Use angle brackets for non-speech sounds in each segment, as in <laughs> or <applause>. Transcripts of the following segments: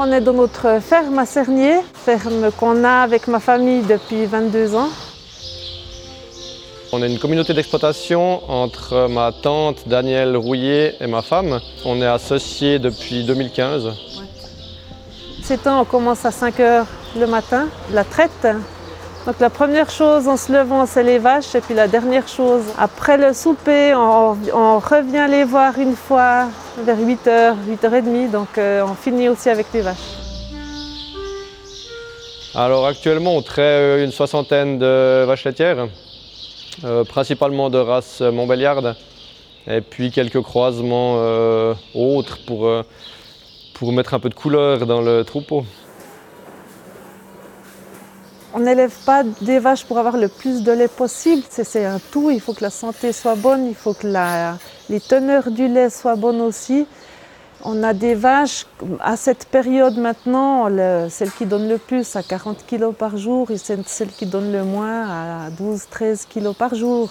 On est dans notre ferme à Cernier, ferme qu'on a avec ma famille depuis 22 ans. On est une communauté d'exploitation entre ma tante Danielle Rouillet et ma femme. On est associés depuis 2015. C'est temps, on commence à 5 heures le matin, la traite. Donc la première chose en se levant, c'est les vaches. Et puis la dernière chose, après le souper, on, revient les voir une fois vers 8h, 8h30. Donc euh, on finit aussi avec les vaches. Alors actuellement, on traite une soixantaine de vaches laitières, euh, principalement de race Montbéliarde, et puis quelques croisements euh, autres pour, euh, pour mettre un peu de couleur dans le troupeau. On n'élève pas des vaches pour avoir le plus de lait possible. C'est- un tout. Il faut que la santé soit bonne, il faut que les teneurs du lait soient bonnes aussi. On a des vaches, à cette période maintenant, le- celle qui donne le plus à 40 kg par jour et celle qui donne le moins à 12-13 kg par jour.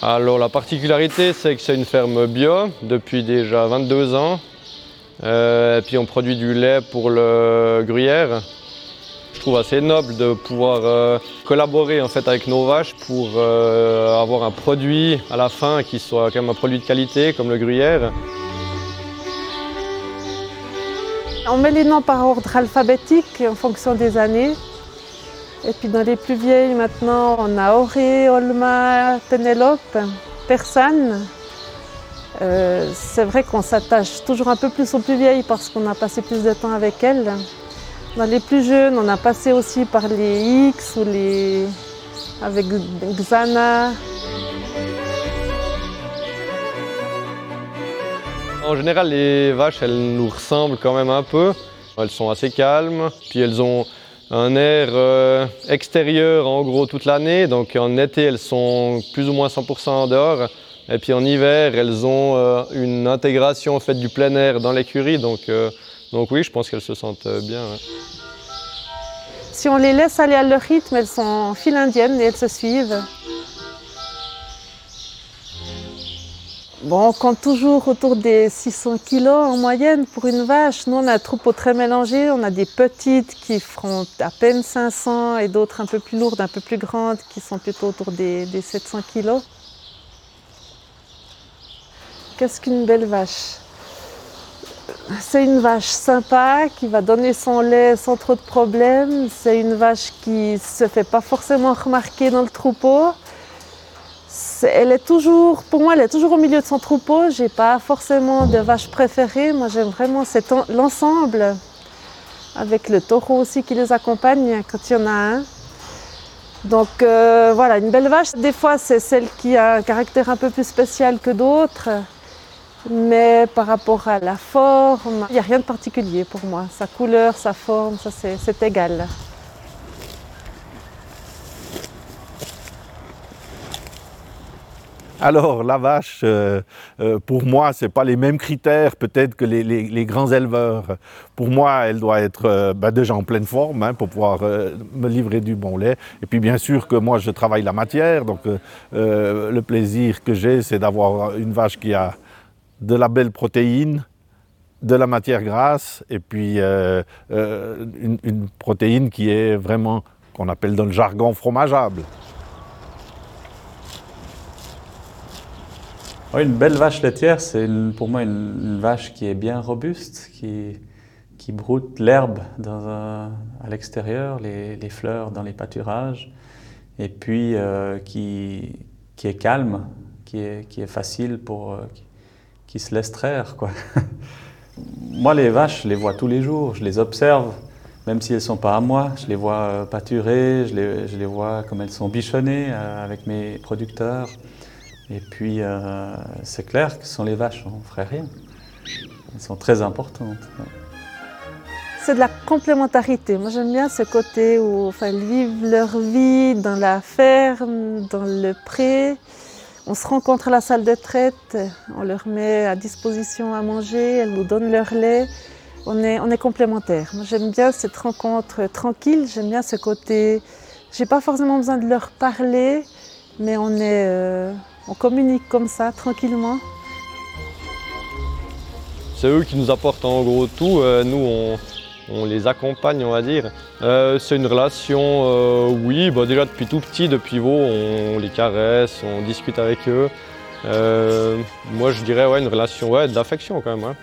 Alors la particularité, c'est que c'est une ferme bio depuis déjà 22 ans. Euh, et puis on produit du lait pour le gruyère. Je trouve assez noble de pouvoir euh, collaborer en fait avec nos vaches pour euh, avoir un produit à la fin qui soit quand même un produit de qualité comme le gruyère. On met les noms par ordre alphabétique en fonction des années. Et puis dans les plus vieilles maintenant, on a Auré, Olma, Pénélope, Persane. Euh, c'est vrai qu'on s'attache toujours un peu plus aux plus vieilles parce qu'on a passé plus de temps avec elles. Dans les plus jeunes, on a passé aussi par les X ou les avec Xana. En général, les vaches, elles nous ressemblent quand même un peu. Elles sont assez calmes, puis elles ont un air euh, extérieur en gros toute l'année. Donc en été, elles sont plus ou moins 100% en dehors. Et puis en hiver, elles ont euh, une intégration du plein air dans l'écurie. Donc, euh, donc oui, je pense qu'elles se sentent euh, bien. Si on les laisse aller à leur rythme, elles sont en file indienne et elles se suivent. Bon, on compte toujours autour des 600 kilos en moyenne pour une vache. Nous, on a un troupeau très mélangé. On a des petites qui feront à peine 500 et d'autres un peu plus lourdes, un peu plus grandes qui sont plutôt autour des, des 700 kilos. Qu'est-ce qu'une belle vache? C'est une vache sympa qui va donner son lait sans trop de problèmes. C'est une vache qui se fait pas forcément remarquer dans le troupeau. Elle est toujours, pour moi, elle est toujours au milieu de son troupeau. J'ai pas forcément de vache préférée. Moi, j'aime vraiment l'ensemble, avec le taureau aussi qui les accompagne quand il y en a un. Donc euh, voilà, une belle vache, des fois c'est celle qui a un caractère un peu plus spécial que d'autres. Mais par rapport à la forme, il n'y a rien de particulier pour moi. Sa couleur, sa forme, ça c'est égal. Alors, la vache, euh, euh, pour moi, ce pas les mêmes critères peut-être que les, grands éleveurs. Pour moi, elle doit être euh, bah, déjà en pleine forme hein, pour pouvoir me livrer du bon lait. Et puis, bien sûr que moi, je travaille la matière. Donc, le plaisir que j'ai, c'est d'avoir une vache qui a de la belle protéine, de la matière grasse et puis euh, euh, une, protéine qui est vraiment, qu'on appelle dans le jargon, fromageable. Oui, une belle vache laitière, c'est pour moi une, vache qui est bien robuste, qui, qui broute l'herbe à l'extérieur, les, les fleurs dans les pâturages, et puis euh, qui, qui est calme, qui est, qui est facile pour. Qui se laisse traire, quoi. <laughs> moi, les vaches, je les vois tous les jours, je les observe, même si elles ne sont pas à moi, je les vois euh, pâturer, je les, je les vois comme elles sont bichonnées euh, avec mes producteurs. Et puis, euh, c'est clair que sont les vaches, on ne ferait rien. Elles sont très importantes. C'est de la complémentarité. Moi, j'aime bien ce côté où enfin, ils vivent leur vie dans la ferme, dans le pré. On se rencontre à la salle de traite, on leur met à disposition à manger, elles nous donnent leur lait. On est, complémentaires. J'aime bien cette rencontre tranquille, j'aime bien ce côté. J'ai pas forcément besoin de leur parler, mais on, est, euh, on communique comme ça, tranquillement. c'est eux qui nous apportent en gros tout. Euh, nous, on, on les accompagne, on va dire. Euh, c'est une relation, euh, oui, bah déjà depuis tout petit, depuis Vaux, on les caresse, on discute avec eux. Euh, moi, je dirais une relation ouais, d'affection quand même. ouais.